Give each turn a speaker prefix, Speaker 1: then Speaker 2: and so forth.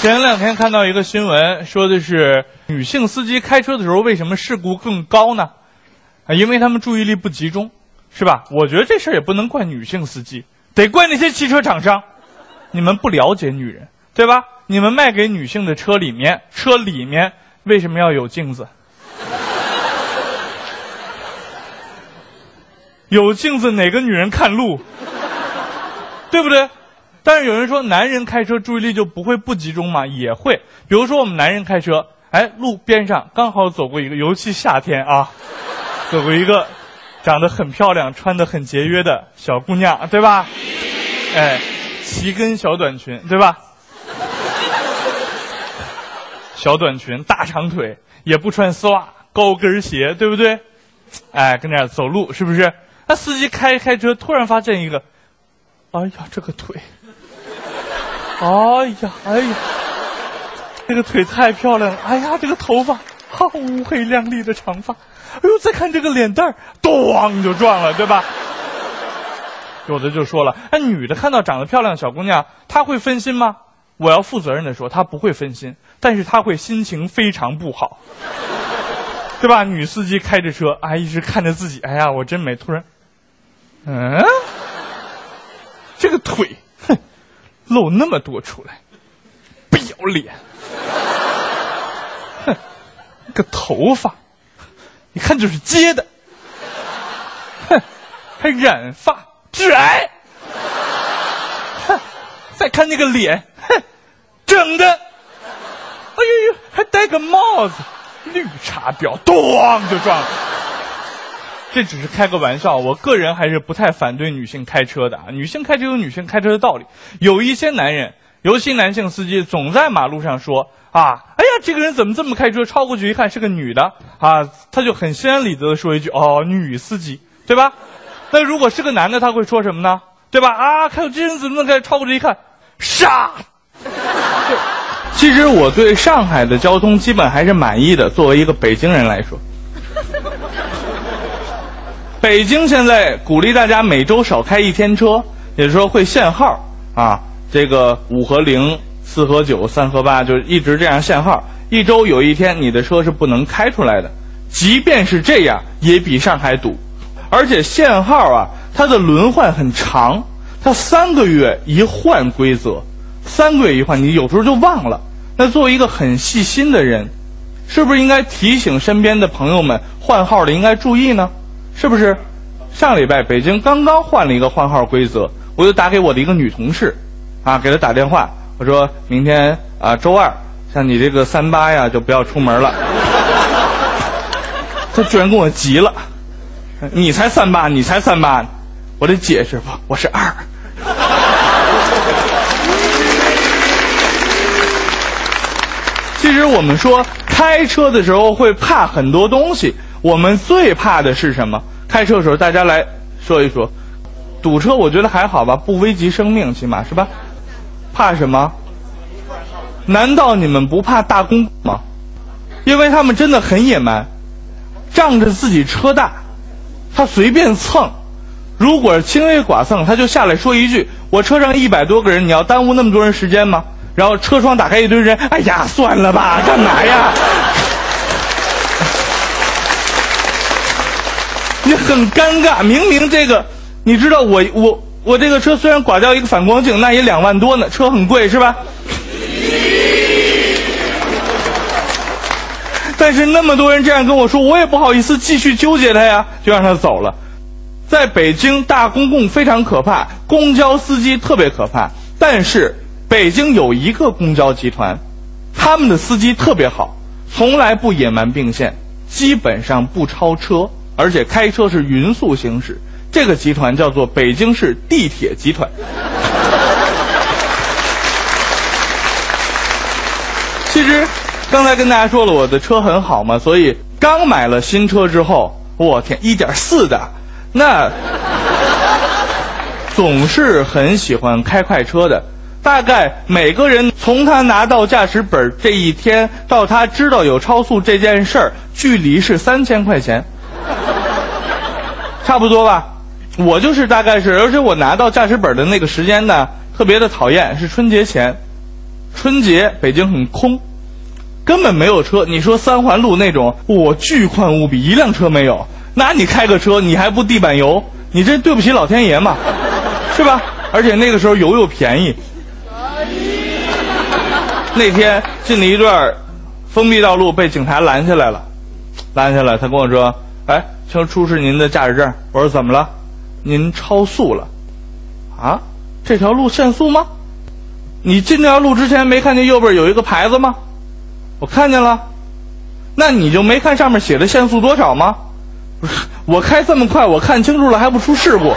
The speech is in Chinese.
Speaker 1: 前两天看到一个新闻，说的是女性司机开车的时候为什么事故更高呢？啊，因为他们注意力不集中，是吧？我觉得这事儿也不能怪女性司机，得怪那些汽车厂商，你们不了解女人，对吧？你们卖给女性的车里面，车里面为什么要有镜子？有镜子哪个女人看路？对不对？但是有人说男人开车注意力就不会不集中吗？也会。比如说我们男人开车，哎，路边上刚好走过一个，尤其夏天啊，走过一个长得很漂亮、穿得很节约的小姑娘，对吧？哎，齐跟小短裙，对吧？小短裙、大长腿，也不穿丝袜，高跟鞋，对不对？哎，跟那走路，是不是？那司机开开车，突然发现一个。哎呀，这个腿！哎呀，哎呀，这个腿太漂亮了！哎呀，这个头发，好乌黑亮丽的长发！哎呦，再看这个脸蛋儿，咣就撞了，对吧？有的就说了，哎，女的看到长得漂亮的小姑娘，她会分心吗？我要负责任的说，她不会分心，但是她会心情非常不好，对吧？女司机开着车，哎，一直看着自己，哎呀，我真美！突然，嗯。这个腿，露那么多出来，不要脸！哼，个头发，一看就是接的，哼，还染发致癌，哼，再看那个脸，哼，整的，哎呦呦，还戴个帽子，绿茶婊，咣就撞了。这只是开个玩笑，我个人还是不太反对女性开车的啊。女性开车有女性开车的道理，有一些男人，尤其男性司机，总在马路上说啊，哎呀，这个人怎么这么开车？超过去一看是个女的啊，他就很心安理得的说一句哦，女司机，对吧？那如果是个男的，他会说什么呢？对吧？啊，看这人怎么能开？超过去一看，杀！其实我对上海的交通基本还是满意的，作为一个北京人来说。北京现在鼓励大家每周少开一天车，也就是说会限号啊。这个五和零、四和九、三和八，就一直这样限号。一周有一天你的车是不能开出来的。即便是这样，也比上海堵。而且限号啊，它的轮换很长，它三个月一换规则，三个月一换，你有时候就忘了。那作为一个很细心的人，是不是应该提醒身边的朋友们换号的应该注意呢？是不是？上礼拜北京刚刚换了一个换号规则，我就打给我的一个女同事，啊，给她打电话，我说明天啊周二，像你这个三八呀就不要出门了。她居然跟我急了，你才三八，你才三八，我得解释不，我是二。其实我们说开车的时候会怕很多东西。我们最怕的是什么？开车的时候，大家来说一说。堵车，我觉得还好吧，不危及生命，起码是吧？怕什么？难道你们不怕大公吗？因为他们真的很野蛮，仗着自己车大，他随便蹭。如果轻微剐蹭，他就下来说一句：“我车上一百多个人，你要耽误那么多人时间吗？”然后车窗打开，一堆人，哎呀，算了吧，干嘛呀？你很尴尬，明明这个，你知道我我我这个车虽然刮掉一个反光镜，那也两万多呢，车很贵是吧？但是那么多人这样跟我说，我也不好意思继续纠结他呀，就让他走了。在北京大公共非常可怕，公交司机特别可怕，但是北京有一个公交集团，他们的司机特别好，从来不野蛮并线，基本上不超车。而且开车是匀速行驶，这个集团叫做北京市地铁集团。其实刚才跟大家说了，我的车很好嘛，所以刚买了新车之后，我天，一点四的，那 总是很喜欢开快车的。大概每个人从他拿到驾驶本这一天到他知道有超速这件事儿，距离是三千块钱。差不多吧，我就是大概是，而且我拿到驾驶本的那个时间呢，特别的讨厌，是春节前，春节北京很空，根本没有车。你说三环路那种，我巨宽无比，一辆车没有。那你开个车，你还不地板油？你这对不起老天爷嘛，是吧？而且那个时候油又便宜。那天进了一段封闭道路，被警察拦下来了，拦下来，他跟我说：“哎，请出示您的驾驶证。”我说：“怎么了？您超速了。”啊，这条路限速吗？你进这条路之前没看见右边有一个牌子吗？我看见了。那你就没看上面写的限速多少吗？不是，我开这么快，我看清楚了还不出事故。